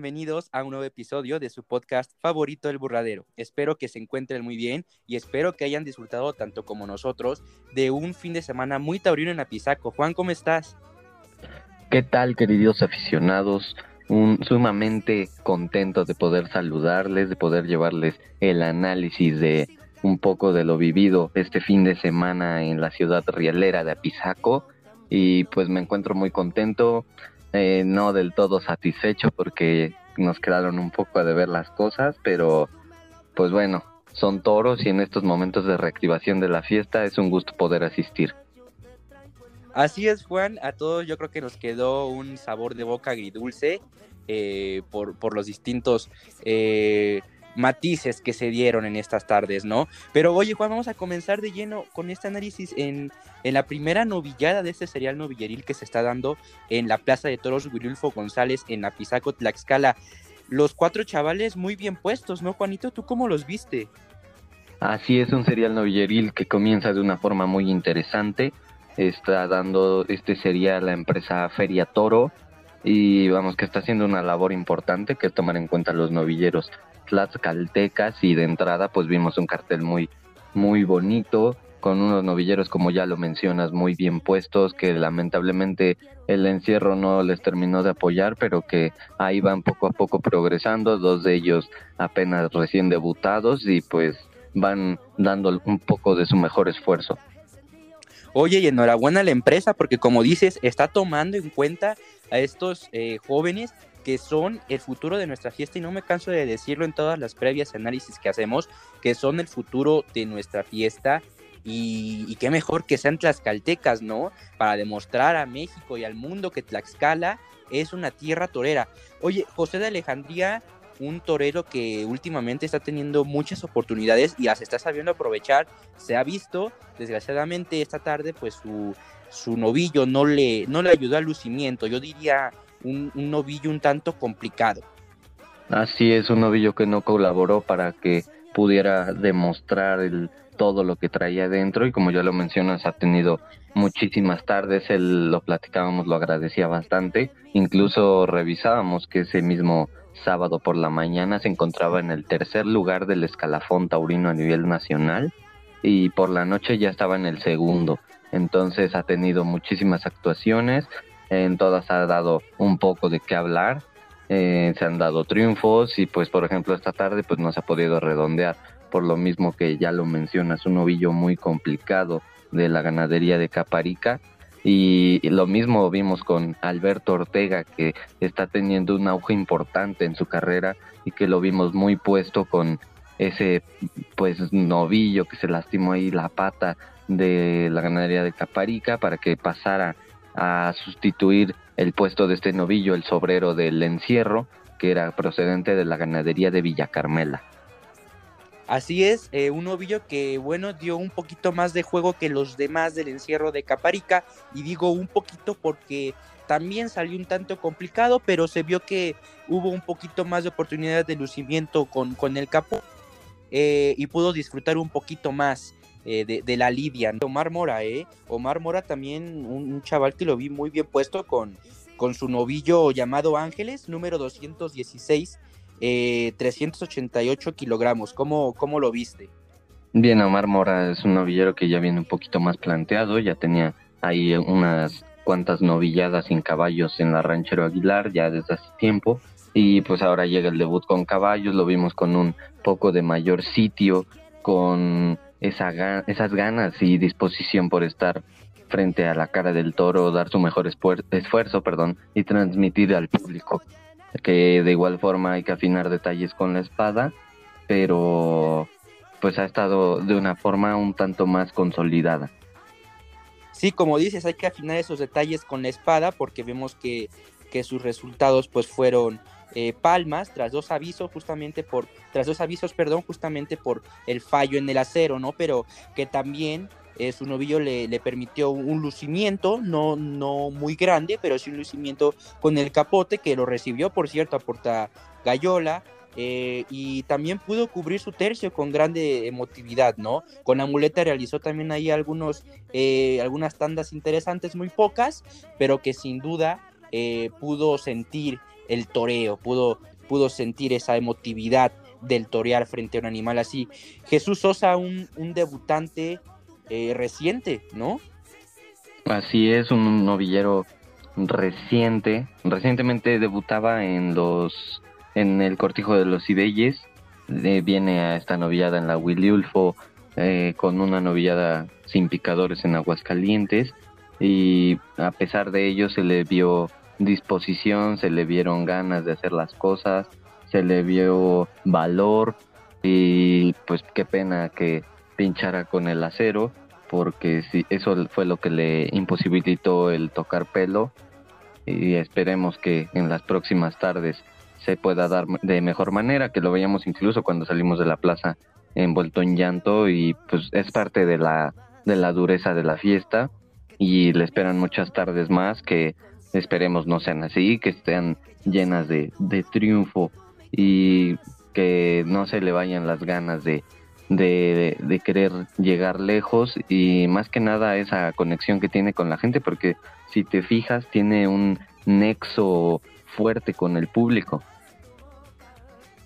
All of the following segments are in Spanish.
bienvenidos a un nuevo episodio de su podcast favorito El Burradero. Espero que se encuentren muy bien y espero que hayan disfrutado tanto como nosotros de un fin de semana muy taurino en Apizaco. Juan, ¿cómo estás? ¿Qué tal, queridos aficionados? Sumamente contento de poder saludarles, de poder llevarles el análisis de un poco de lo vivido este fin de semana en la ciudad rielera de Apizaco y pues me encuentro muy contento eh, no del todo satisfecho porque nos quedaron un poco a deber las cosas, pero pues bueno, son toros y en estos momentos de reactivación de la fiesta es un gusto poder asistir. Así es, Juan, a todos yo creo que nos quedó un sabor de boca agridulce eh, por, por los distintos eh, matices que se dieron en estas tardes, ¿no? Pero oye, Juan, vamos a comenzar de lleno con este análisis en, la primera novillada de este serial novilleril que se está dando en la Plaza de Toros Wilulfo González en Apizaco, Tlaxcala. Los cuatro chavales muy bien puestos, ¿no, Juanito? ¿Tú cómo los viste? Así es, un serial novilleril que comienza de una forma muy interesante. Está dando este serial la empresa Feria Toro y vamos que está haciendo una labor importante que tomar en cuenta los novilleros tlaxcaltecas y de entrada pues vimos un cartel muy muy bonito con unos novilleros como ya lo mencionas muy bien puestos que lamentablemente el encierro no les terminó de apoyar pero que ahí van poco a poco progresando dos de ellos apenas recién debutados y pues van dando un poco de su mejor esfuerzo. Oye, y enhorabuena a la empresa porque como dices, está tomando en cuenta a estos eh, jóvenes que son el futuro de nuestra fiesta y no me canso de decirlo en todas las previas análisis que hacemos, que son el futuro de nuestra fiesta y, qué mejor que sean tlaxcaltecas, ¿no? Para demostrar a México y al mundo que Tlaxcala es una tierra torera. Oye, José de Alejandría, un torero que últimamente está teniendo muchas oportunidades y las está sabiendo aprovechar, se ha visto, desgraciadamente esta tarde, pues su, su novillo no le, no le ayudó al lucimiento, yo diría un, novillo un tanto complicado. Así es, un novillo que no colaboró para que pudiera demostrar el, todo lo que traía dentro y como ya lo mencionas ha tenido muchísimas tardes, él lo platicábamos, lo agradecía bastante, incluso revisábamos que ese mismo sábado por la mañana se encontraba en el tercer lugar del escalafón taurino a nivel nacional y por la noche ya estaba en el segundo, entonces ha tenido muchísimas actuaciones, en todas ha dado un poco de qué hablar, eh, se han dado triunfos y pues por ejemplo esta tarde pues no se ha podido redondear, por lo mismo que ya lo mencionas, un novillo muy complicado de la ganadería de Caparica. Y lo mismo vimos con Alberto Ortega, que está teniendo un auge importante en su carrera y que lo vimos muy puesto con ese pues novillo que se lastimó ahí la pata de la ganadería de Caparica para que pasara a sustituir el puesto de este novillo, el sobrero del encierro, que era procedente de la ganadería de Villa Carmela. Así es, eh, un novillo que, bueno, dio un poquito más de juego que los demás del encierro de Caparica, y digo un poquito porque también salió un tanto complicado, pero se vio que hubo un poquito más de oportunidades de lucimiento con, con el capo eh, y pudo disfrutar un poquito más eh, de, la Lidia. Omar Mora, ¿eh? Omar Mora también, un, chaval que lo vi muy bien puesto con, con su novillo llamado Ángeles, número 216, 388 eh, kilogramos. ¿Cómo, ¿Cómo lo viste? Bien, Omar Mora es un novillero que ya viene un poquito más planteado, ya tenía ahí unas cuantas novilladas sin caballos en la Ranchero Aguilar ya desde hace tiempo y pues ahora llega el debut con caballos, lo vimos con un poco de mayor sitio, con esa, esas ganas y disposición por estar frente a la cara del toro, dar su mejor esfuerzo, perdón, y transmitir al público que de igual forma hay que afinar detalles con la espada, pero pues ha estado de una forma un tanto más consolidada. Sí, como dices, hay que afinar esos detalles con la espada porque vemos que, que sus resultados pues fueron eh, palmas tras dos avisos justamente por tras dos avisos perdón justamente por el fallo en el acero no pero que también eh, su novillo le, permitió un lucimiento no no muy grande pero sí un lucimiento con el capote que lo recibió por cierto a Porta Gallola eh, y también pudo cubrir su tercio con grande emotividad, ¿no? Con Amuleta realizó también ahí algunos, algunas tandas interesantes, muy pocas, pero que sin duda pudo sentir el toreo, pudo pudo sentir esa emotividad del torear frente a un animal así. Jesús Sosa, un, debutante eh, reciente, ¿no? Así es, un novillero reciente. Recientemente debutaba en los en el Cortijo de los Ibelles. Eh, viene a esta novillada en la Williulfo eh, con una novillada sin picadores en Aguascalientes y a pesar de ello se le vio disposición, se le vieron ganas de hacer las cosas, se le vio valor y pues qué pena que pinchara con el acero porque si eso fue lo que le imposibilitó el tocar pelo y esperemos que en las próximas tardes se pueda dar de mejor manera, que lo veíamos incluso cuando salimos de la plaza envuelto en llanto y pues es parte de la de la dureza de la fiesta y le esperan muchas tardes más que esperemos no sean así, que estén llenas de, de triunfo y que no se le vayan las ganas de, de, de, querer llegar lejos y más que nada esa conexión que tiene con la gente porque si te fijas tiene un nexo fuerte con el público.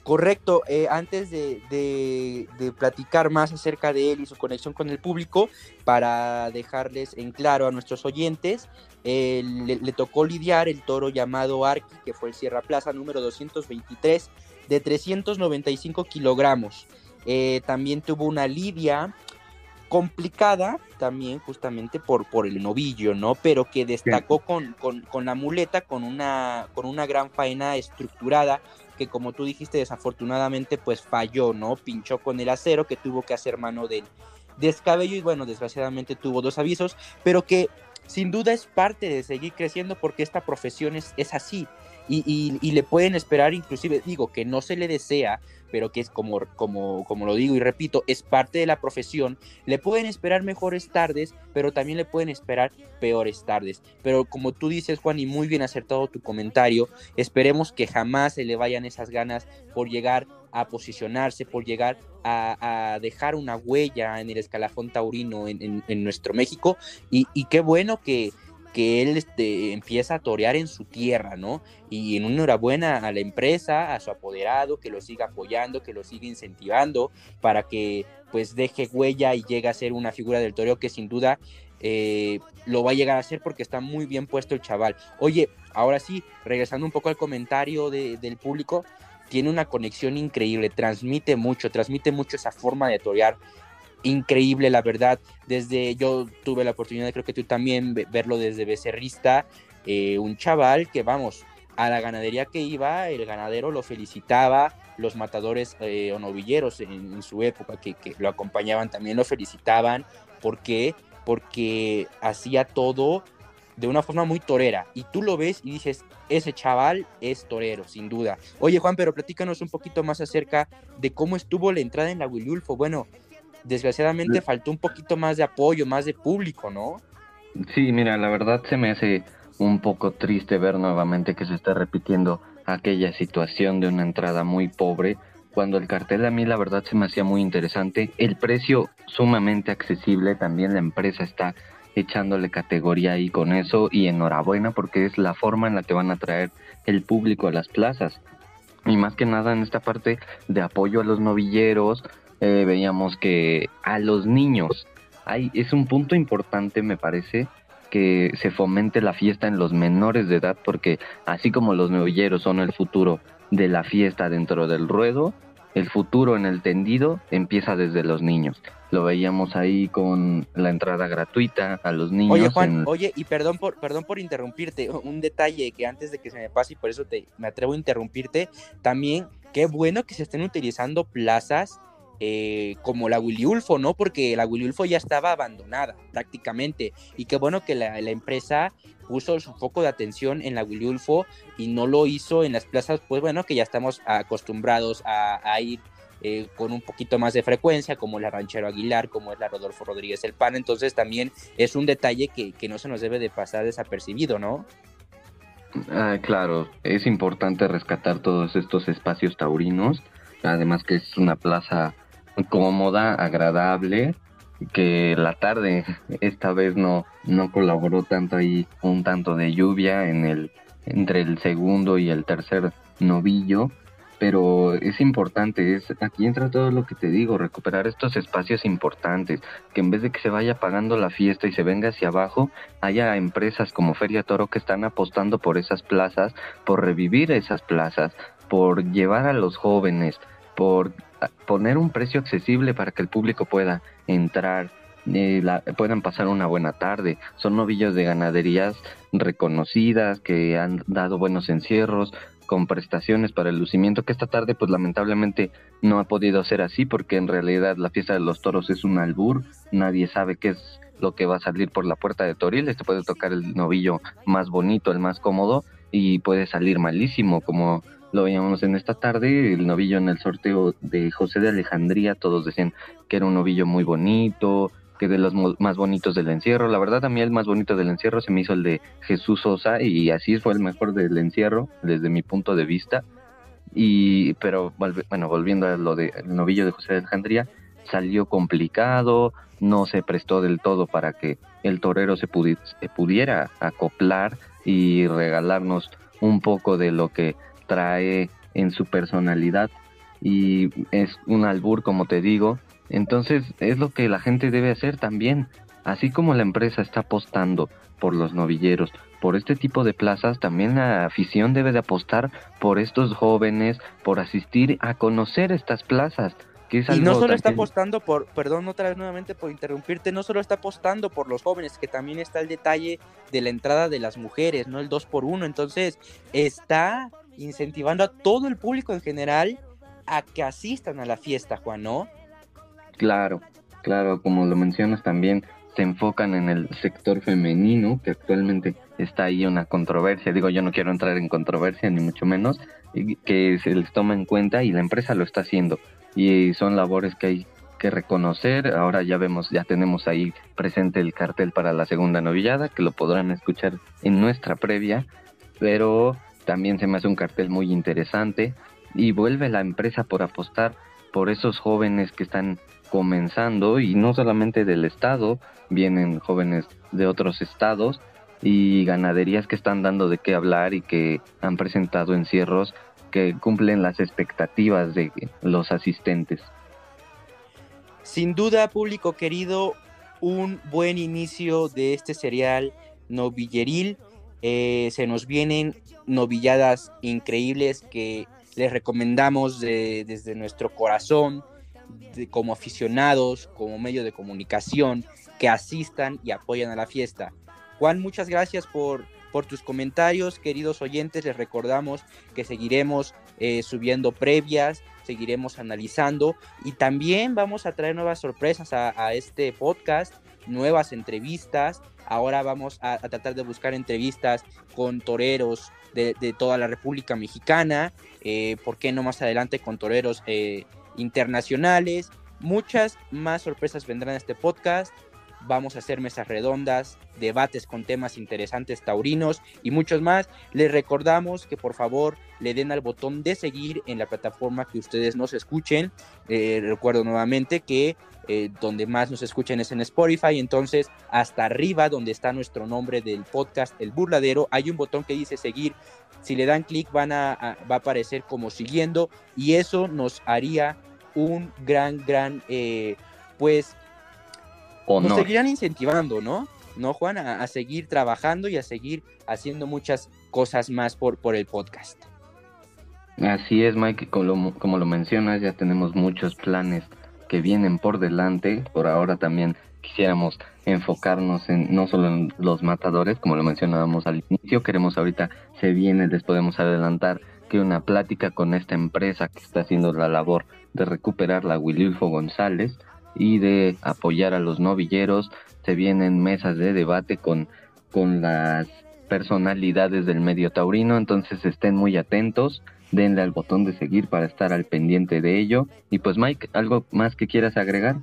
Correcto, eh, antes de, de, platicar más acerca de él y su conexión con el público, para dejarles en claro a nuestros oyentes, le, tocó lidiar el toro llamado Arqui, que fue el Sierra Plaza número 223, de 395 kilogramos. Eh, también tuvo una lidia complicada también justamente por, por el novillo, ¿no? Pero que destacó con, con, con, la muleta, con una, con una gran faena estructurada que como tú dijiste desafortunadamente pues falló, ¿no? Pinchó con el acero que tuvo que hacer mano del descabello y bueno, desgraciadamente tuvo dos avisos, pero que sin duda es parte de seguir creciendo porque esta profesión es, es así y, le pueden esperar inclusive, digo, que no se le desea pero que es como, como, como lo digo y repito, es parte de la profesión, le pueden esperar mejores tardes, pero también le pueden esperar peores tardes. Pero como tú dices, Juan, y muy bien acertado tu comentario, esperemos que jamás se le vayan esas ganas por llegar a posicionarse, por llegar a, dejar una huella en el escalafón taurino en, nuestro México. Y, y qué bueno que, que él este, empieza a torear en su tierra, ¿no? Y en una enhorabuena a la empresa, a su apoderado, que lo siga apoyando, que lo siga incentivando para que pues deje huella y llegue a ser una figura del toreo que sin duda eh, lo va a llegar a ser porque está muy bien puesto el chaval. Oye, ahora sí, regresando un poco al comentario del público, tiene una conexión increíble, transmite mucho, transmite mucho esa forma de torear increíble, la verdad. Desde yo tuve la oportunidad, creo que tú también, verlo desde becerrista, eh, un chaval que, vamos, a la ganadería que iba, el ganadero lo felicitaba, los matadores eh, o novilleros en, su época que, lo acompañaban también lo felicitaban. ¿Por qué? Porque hacía todo de una forma muy torera. Y tú lo ves y dices, ese chaval es torero, sin duda. Oye, Juan, pero platícanos un poquito más acerca de cómo estuvo la entrada en la Wilulfo. Bueno, desgraciadamente faltó un poquito más de apoyo, más de público, ¿no? Sí, mira, la verdad se me hace un poco triste ver nuevamente que se está repitiendo aquella situación de una entrada muy pobre, cuando el cartel a mí la verdad se me hacía muy interesante, el precio sumamente accesible, también la empresa está echándole categoría ahí con eso y enhorabuena porque es la forma en la que van a traer el público a las plazas. Y más que nada en esta parte de apoyo a los novilleros, eh, veíamos que a los niños, hay, es un punto importante me parece que se fomente la fiesta en los menores de edad porque así como los novilleros son el futuro de la fiesta dentro del ruedo, el futuro en el tendido empieza desde los niños. Lo veíamos ahí con la entrada gratuita a los niños. Oye, Juan, oye, y perdón por, perdón por interrumpirte, un detalle que antes de que se me pase y por eso te, me atrevo a interrumpirte, también qué bueno que se estén utilizando plazas eh, como la Willy Ulfo, ¿no? Porque la Willy Ulfo ya estaba abandonada prácticamente. Y qué bueno que la, empresa puso su foco de atención en la Willy Ulfo y no lo hizo en las plazas, pues bueno, que ya estamos acostumbrados a, ir eh, con un poquito más de frecuencia, como la Ranchero Aguilar, como es la Rodolfo Rodríguez El Pan. Entonces también es un detalle que, que no se nos debe de pasar desapercibido, ¿no? Ah, claro, es importante rescatar todos estos espacios taurinos, además que es una plaza cómoda, agradable, que la tarde esta vez no, no colaboró tanto ahí un tanto de lluvia en el entre el segundo y el tercer novillo pero es importante, es aquí entra todo lo que te digo, recuperar estos espacios importantes, que en vez de que se vaya pagando la fiesta y se venga hacia abajo, haya empresas como Feria Toro que están apostando por esas plazas, por revivir esas plazas, por llevar a los jóvenes, por poner un precio accesible para que el público pueda entrar, eh, puedan pasar una buena tarde. Son novillos de ganaderías reconocidas que han dado buenos encierros con prestaciones para el lucimiento que esta tarde pues lamentablemente no ha podido ser así porque en realidad la fiesta de los toros es un albur, nadie sabe qué es lo que va a salir por la puerta de Toril, este puede tocar el novillo más bonito, el más cómodo y puede salir malísimo como lo veíamos en esta tarde, el novillo en el sorteo de José de Alejandría, todos decían que era un novillo muy bonito, que de los más bonitos del encierro. La verdad a mí el más bonito del encierro se me hizo el de Jesús Sosa y así fue el mejor del encierro desde mi punto de vista. Y pero bueno, volviendo a lo del novillo de José de Alejandría, salió complicado, no se prestó del todo para que el torero se, se pudiera acoplar y regalarnos un poco de lo que trae en su personalidad y es un albur como te digo entonces es lo que la gente debe hacer también. Así como la empresa está apostando por los novilleros, por este tipo de plazas, también la afición debe de apostar por estos jóvenes, por asistir a conocer estas plazas. Que es y no solo está apostando por, perdón otra vez nuevamente por interrumpirte, no solo está apostando por los jóvenes, que también está el detalle de la entrada de las mujeres, no el 2 por 1 entonces está incentivando a todo el público en general a que asistan a la fiesta, Juan, ¿no? Claro, claro, como lo mencionas también, se enfocan en el sector femenino, que actualmente está ahí una controversia. Digo, yo no quiero entrar en controversia, ni mucho menos, que se les toma en cuenta y la empresa lo está haciendo. Y son labores que hay que reconocer. Ahora ya vemos, ya tenemos ahí presente el cartel para la segunda novillada, que lo podrán escuchar en nuestra previa, pero también se me hace un cartel muy interesante y vuelve la empresa por apostar por esos jóvenes que están comenzando y no solamente del estado, vienen jóvenes de otros estados y ganaderías que están dando de qué hablar y que han presentado encierros que cumplen las expectativas de los asistentes. Sin duda, público querido, un buen inicio de este serial novilleril. Eh, se nos vienen novilladas increíbles que les recomendamos desde nuestro corazón como aficionados, como medio de comunicación, que asistan y apoyan a la fiesta. Juan, muchas gracias por, por tus comentarios, queridos oyentes. Les recordamos que seguiremos eh, subiendo previas, seguiremos analizando y también vamos a traer nuevas sorpresas a, este podcast, nuevas entrevistas. Ahora vamos a, tratar de buscar entrevistas con toreros de, toda la República Mexicana. Eh, ¿Por qué no más adelante con toreros? Eh, internacionales. Muchas más sorpresas vendrán a este podcast. Vamos a hacer mesas redondas, debates con temas interesantes taurinos y muchos más. Les recordamos que por favor le den al botón de seguir en la plataforma que ustedes nos escuchen. Eh, recuerdo nuevamente que eh, donde más nos escuchen es en Spotify. Entonces, hasta arriba, donde está nuestro nombre del podcast, El Burladero, hay un botón que dice seguir. Si le dan clic, van a, va a aparecer como siguiendo y eso nos haría un gran, gran, eh, pues, nos seguirán incentivando, ¿no? ¿No, Juan? A, seguir trabajando y a seguir haciendo muchas cosas más por, por el podcast. Así es, Mike, como como lo mencionas, ya tenemos muchos planes que vienen por delante. Por ahora también quisiéramos enfocarnos en no solo en los matadores, como lo mencionábamos al inicio, queremos ahorita, se viene, les podemos adelantar que una plática con esta empresa que está haciendo la labor de recuperar la Wililfo González y de apoyar a los novilleros, se vienen mesas de debate con, con las personalidades del medio taurino, entonces estén muy atentos denle al botón de seguir para estar al pendiente de ello. Y pues Mike, ¿algo más que quieras agregar?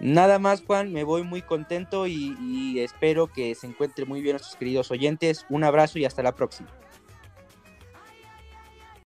Nada más Juan, me voy muy contento y, y espero que se encuentren muy bien nuestros queridos oyentes. Un abrazo y hasta la próxima.